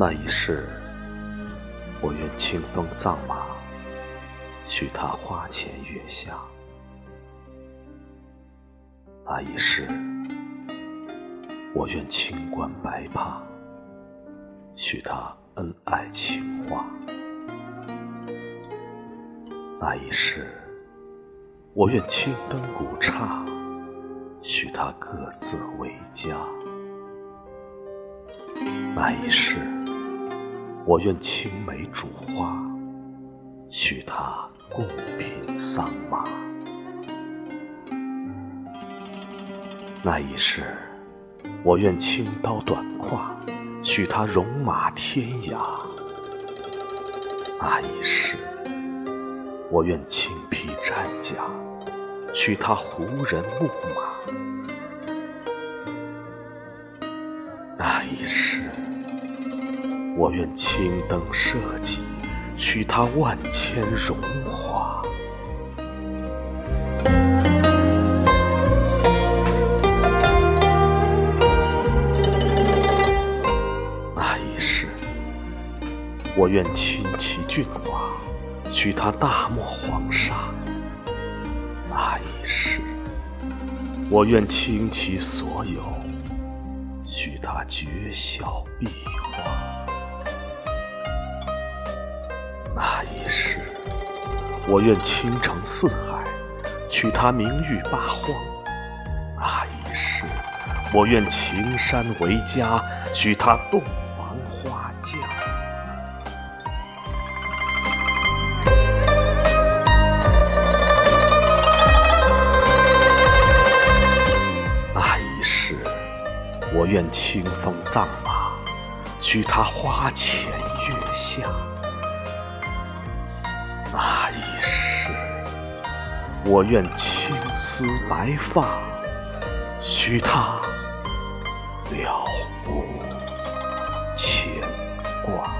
那一世，我愿清风葬马，许他花前月下。那一世，我愿清官白帕，许他恩爱情话。那一世，我愿青灯古刹，许他各自为家。那一世，我愿青梅煮花，许他共品桑麻。那一世，我愿青刀短跨，许他戎马天涯。那一世，我愿青披战甲，许他胡人牧马。那一世，我愿青灯社稷，许他万千荣华。那一世，我愿倾其骏马，许他大漠黄沙。那一世，我愿倾其所有，许他绝笑闭花。那一世，我愿倾城四海，许他名誉八荒。那一世，我愿情山为家，许他洞房花嫁。那一世，我愿清风葬马，许他花前月下。那一世，我愿青丝白发，许他了无牵挂。